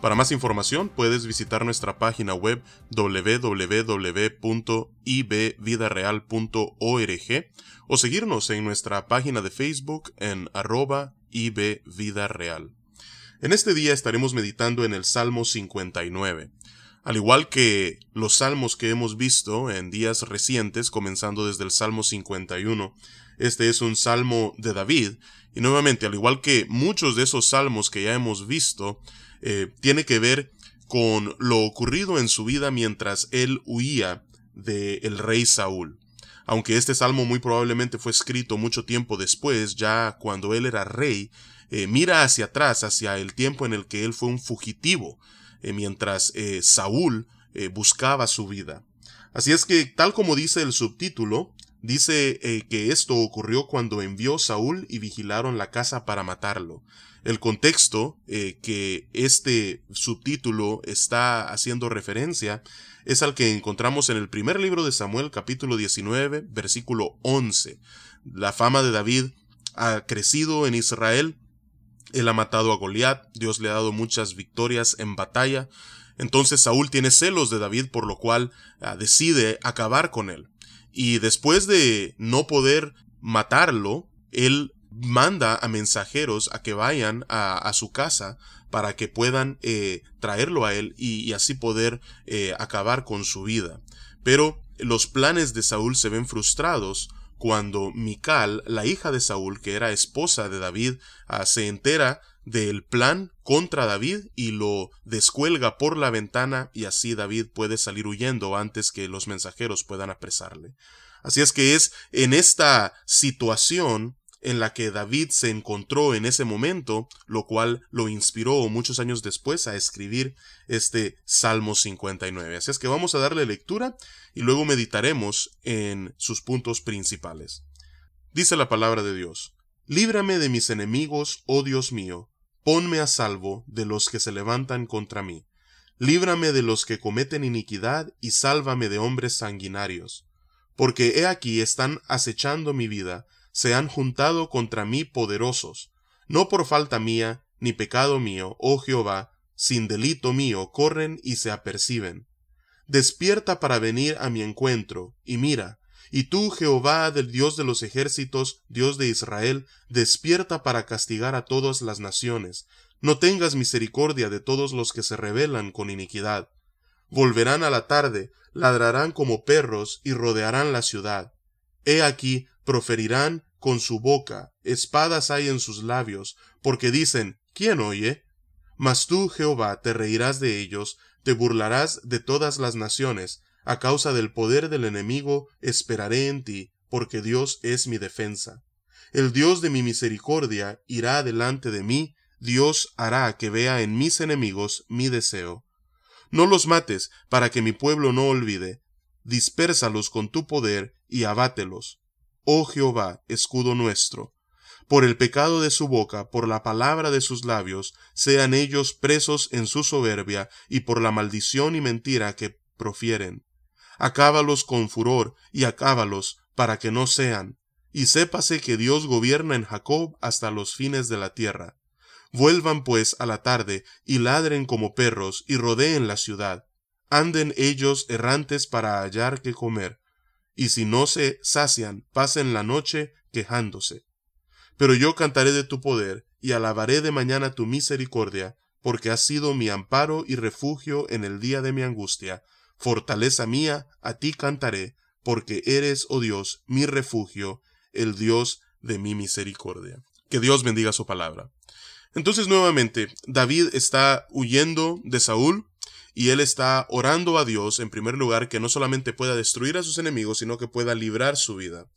Para más información puedes visitar nuestra página web www.ibvidareal.org o seguirnos en nuestra página de Facebook en arroba ibvidareal. En este día estaremos meditando en el Salmo 59. Al igual que los salmos que hemos visto en días recientes, comenzando desde el Salmo 51, este es un salmo de David, y nuevamente, al igual que muchos de esos salmos que ya hemos visto, eh, tiene que ver con lo ocurrido en su vida mientras él huía del rey Saúl. Aunque este salmo muy probablemente fue escrito mucho tiempo después, ya cuando él era rey, eh, mira hacia atrás, hacia el tiempo en el que él fue un fugitivo, eh, mientras Saúl buscaba su vida. Así es que, tal como dice el subtítulo, dice que esto ocurrió cuando envió Saúl y vigilaron la casa para matarlo. El contexto eh, que este subtítulo está haciendo referencia es al que encontramos en el primer libro de Samuel capítulo 19 versículo 11. La fama de David ha crecido en Israel, él ha matado a Goliat, Dios le ha dado muchas victorias en batalla, entonces Saúl tiene celos de David por lo cual ah, decide acabar con él. Y después de no poder matarlo, él manda a mensajeros a que vayan a, su casa para que puedan eh, traerlo a él y, así poder eh, acabar con su vida. Pero los planes de Saúl se ven frustrados cuando Mical, la hija de Saúl, que era esposa de David, ah, se entera del plan contra David y lo descuelga por la ventana y así David puede salir huyendo antes que los mensajeros puedan apresarle. Así es que es en esta situación en la que David se encontró en ese momento, lo cual lo inspiró muchos años después a escribir este Salmo 59. Así es que vamos a darle lectura y luego meditaremos en sus puntos principales. Dice la palabra de Dios, Líbrame de mis enemigos, oh Dios mío, ponme a salvo de los que se levantan contra mí. Líbrame de los que cometen iniquidad y sálvame de hombres sanguinarios. Porque he aquí están acechando mi vida, se han juntado contra mí poderosos, no por falta mía, ni pecado mío, oh Jehová, sin delito mío, corren y se aperciben. Despierta para venir a mi encuentro, y mira, y tú, Jehová del Dios de los ejércitos, Dios de Israel, despierta para castigar a todas las naciones. No tengas misericordia de todos los que se rebelan con iniquidad. Volverán a la tarde, ladrarán como perros y rodearán la ciudad. He aquí, proferirán con su boca, espadas hay en sus labios, porque dicen, ¿quién oye? Mas tú, Jehová, te reirás de ellos, te burlarás de todas las naciones, a causa del poder del enemigo esperaré en ti, porque Dios es mi defensa. El Dios de mi misericordia irá delante de mí, Dios hará que vea en mis enemigos mi deseo. No los mates, para que mi pueblo no olvide, dispérsalos con tu poder y abátelos oh Jehová, escudo nuestro. Por el pecado de su boca, por la palabra de sus labios, sean ellos presos en su soberbia y por la maldición y mentira que profieren. Acábalos con furor y acábalos para que no sean. Y sépase que Dios gobierna en Jacob hasta los fines de la tierra. Vuelvan pues a la tarde y ladren como perros y rodeen la ciudad. Anden ellos errantes para hallar que comer y si no se sacian, pasen la noche quejándose. Pero yo cantaré de tu poder, y alabaré de mañana tu misericordia, porque has sido mi amparo y refugio en el día de mi angustia. Fortaleza mía, a ti cantaré, porque eres, oh Dios, mi refugio, el Dios de mi misericordia. Que Dios bendiga su palabra. Entonces nuevamente, David está huyendo de Saúl, y él está orando a Dios, en primer lugar, que no solamente pueda destruir a sus enemigos, sino que pueda librar su vida.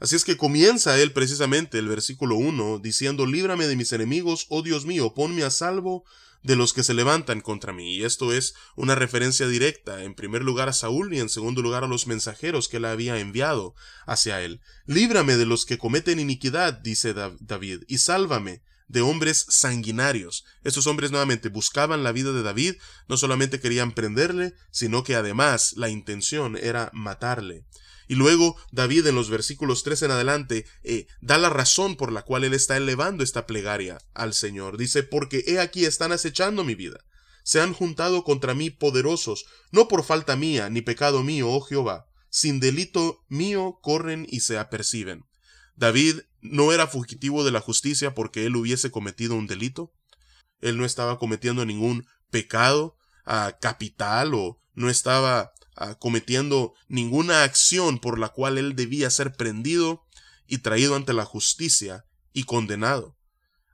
Así es que comienza él precisamente el versículo 1 diciendo, Líbrame de mis enemigos, oh Dios mío, ponme a salvo de los que se levantan contra mí. Y esto es una referencia directa, en primer lugar a Saúl y en segundo lugar a los mensajeros que él había enviado hacia él. Líbrame de los que cometen iniquidad, dice David, y sálvame de hombres sanguinarios. Estos hombres nuevamente buscaban la vida de David, no solamente querían prenderle, sino que además la intención era matarle. Y luego David en los versículos 3 en adelante eh, da la razón por la cual él está elevando esta plegaria al Señor. Dice, porque he aquí están acechando mi vida. Se han juntado contra mí poderosos, no por falta mía, ni pecado mío, oh Jehová. Sin delito mío corren y se aperciben. David no era fugitivo de la justicia porque él hubiese cometido un delito. Él no estaba cometiendo ningún pecado a capital o no estaba cometiendo ninguna acción por la cual él debía ser prendido y traído ante la justicia y condenado.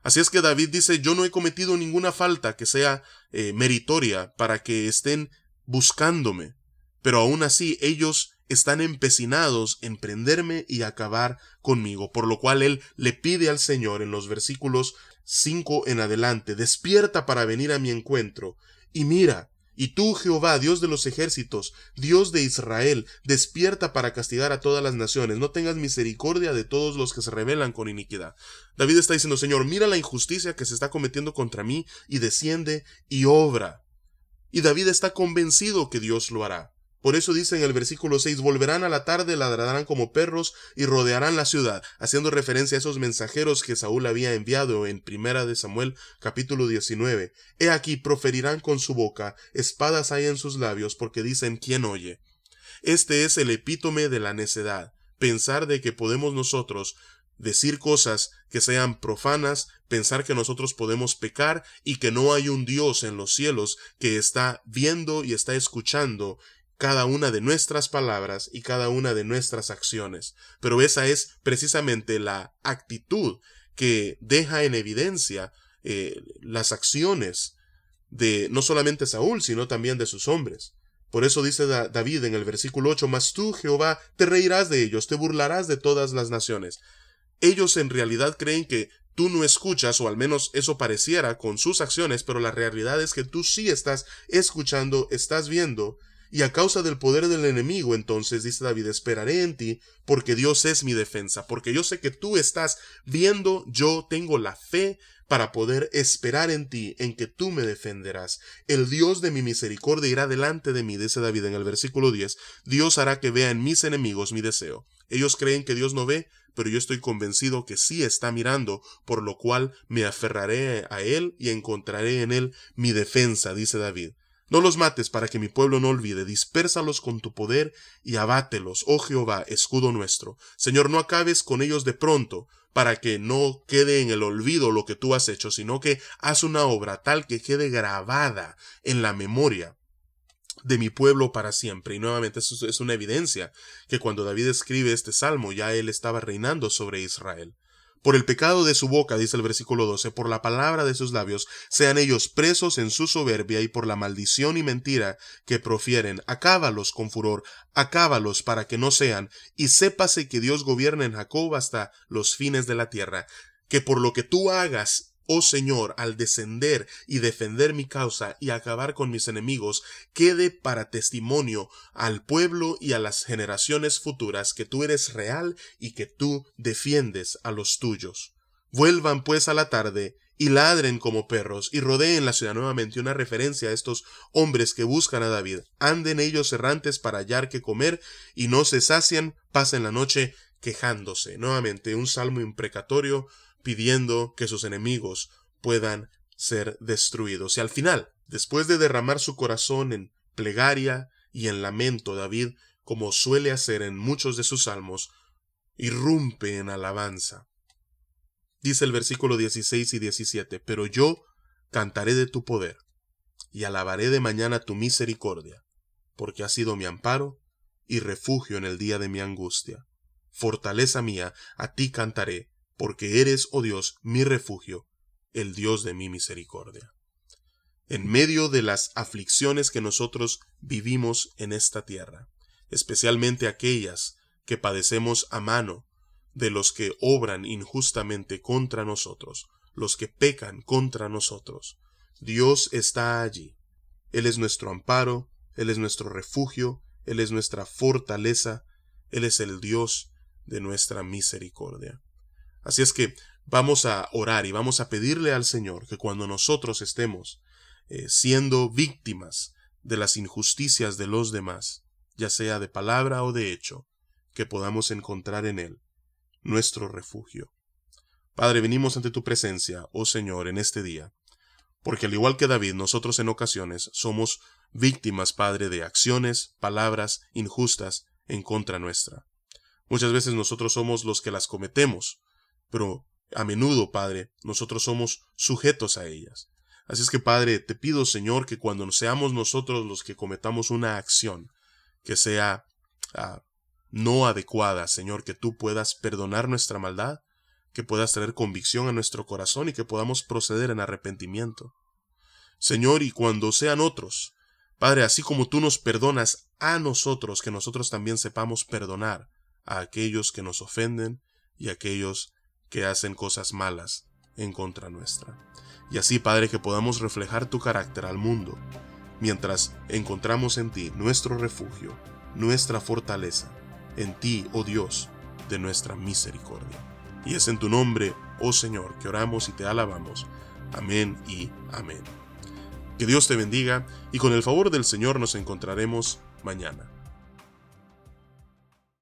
Así es que David dice, yo no he cometido ninguna falta que sea eh, meritoria para que estén buscándome, pero aún así ellos están empecinados en prenderme y acabar conmigo, por lo cual él le pide al Señor en los versículos 5 en adelante, despierta para venir a mi encuentro, y mira, y tú, Jehová, Dios de los ejércitos, Dios de Israel, despierta para castigar a todas las naciones, no tengas misericordia de todos los que se rebelan con iniquidad. David está diciendo, Señor, mira la injusticia que se está cometiendo contra mí, y desciende y obra. Y David está convencido que Dios lo hará. Por eso dice en el versículo 6, volverán a la tarde, ladrarán como perros y rodearán la ciudad, haciendo referencia a esos mensajeros que Saúl había enviado en primera de Samuel capítulo 19. He aquí proferirán con su boca, espadas hay en sus labios, porque dicen ¿quién oye? Este es el epítome de la necedad, pensar de que podemos nosotros decir cosas que sean profanas, pensar que nosotros podemos pecar y que no hay un Dios en los cielos que está viendo y está escuchando cada una de nuestras palabras y cada una de nuestras acciones. Pero esa es precisamente la actitud que deja en evidencia eh, las acciones de no solamente Saúl, sino también de sus hombres. Por eso dice David en el versículo 8, Mas tú, Jehová, te reirás de ellos, te burlarás de todas las naciones. Ellos en realidad creen que tú no escuchas, o al menos eso pareciera con sus acciones, pero la realidad es que tú sí estás escuchando, estás viendo, y a causa del poder del enemigo, entonces, dice David, esperaré en ti, porque Dios es mi defensa, porque yo sé que tú estás viendo, yo tengo la fe para poder esperar en ti, en que tú me defenderás. El Dios de mi misericordia irá delante de mí, dice David en el versículo 10, Dios hará que vea en mis enemigos mi deseo. Ellos creen que Dios no ve, pero yo estoy convencido que sí está mirando, por lo cual me aferraré a él y encontraré en él mi defensa, dice David. No los mates para que mi pueblo no olvide, dispérsalos con tu poder y abátelos, oh Jehová, escudo nuestro. Señor, no acabes con ellos de pronto, para que no quede en el olvido lo que tú has hecho, sino que haz una obra tal que quede grabada en la memoria de mi pueblo para siempre. Y nuevamente eso es una evidencia que cuando David escribe este salmo ya él estaba reinando sobre Israel. Por el pecado de su boca, dice el versículo 12, por la palabra de sus labios, sean ellos presos en su soberbia y por la maldición y mentira que profieren. Acábalos con furor, acábalos para que no sean, y sépase que Dios gobierna en Jacob hasta los fines de la tierra. Que por lo que tú hagas oh Señor, al descender y defender mi causa y acabar con mis enemigos, quede para testimonio al pueblo y a las generaciones futuras que tú eres real y que tú defiendes a los tuyos. Vuelvan pues a la tarde y ladren como perros y rodeen la ciudad nuevamente una referencia a estos hombres que buscan a David. Anden ellos errantes para hallar que comer y no se sacian, pasen la noche quejándose. Nuevamente un salmo imprecatorio pidiendo que sus enemigos puedan ser destruidos. Y al final, después de derramar su corazón en plegaria y en lamento, David, como suele hacer en muchos de sus salmos, irrumpe en alabanza. Dice el versículo 16 y 17, pero yo cantaré de tu poder y alabaré de mañana tu misericordia, porque has sido mi amparo y refugio en el día de mi angustia. Fortaleza mía, a ti cantaré, porque eres, oh Dios, mi refugio, el Dios de mi misericordia. En medio de las aflicciones que nosotros vivimos en esta tierra, especialmente aquellas que padecemos a mano de los que obran injustamente contra nosotros, los que pecan contra nosotros, Dios está allí. Él es nuestro amparo, Él es nuestro refugio, Él es nuestra fortaleza, Él es el Dios de nuestra misericordia. Así es que vamos a orar y vamos a pedirle al Señor que cuando nosotros estemos eh, siendo víctimas de las injusticias de los demás, ya sea de palabra o de hecho, que podamos encontrar en Él nuestro refugio. Padre, venimos ante tu presencia, oh Señor, en este día, porque al igual que David, nosotros en ocasiones somos víctimas, Padre, de acciones, palabras injustas en contra nuestra. Muchas veces nosotros somos los que las cometemos, pero a menudo, Padre, nosotros somos sujetos a ellas. Así es que, Padre, te pido, Señor, que cuando seamos nosotros los que cometamos una acción que sea ah, no adecuada, Señor, que tú puedas perdonar nuestra maldad, que puedas traer convicción a nuestro corazón y que podamos proceder en arrepentimiento. Señor, y cuando sean otros, Padre, así como tú nos perdonas a nosotros, que nosotros también sepamos perdonar a aquellos que nos ofenden y a aquellos que hacen cosas malas en contra nuestra. Y así, Padre, que podamos reflejar tu carácter al mundo, mientras encontramos en ti nuestro refugio, nuestra fortaleza, en ti, oh Dios, de nuestra misericordia. Y es en tu nombre, oh Señor, que oramos y te alabamos. Amén y amén. Que Dios te bendiga y con el favor del Señor nos encontraremos mañana.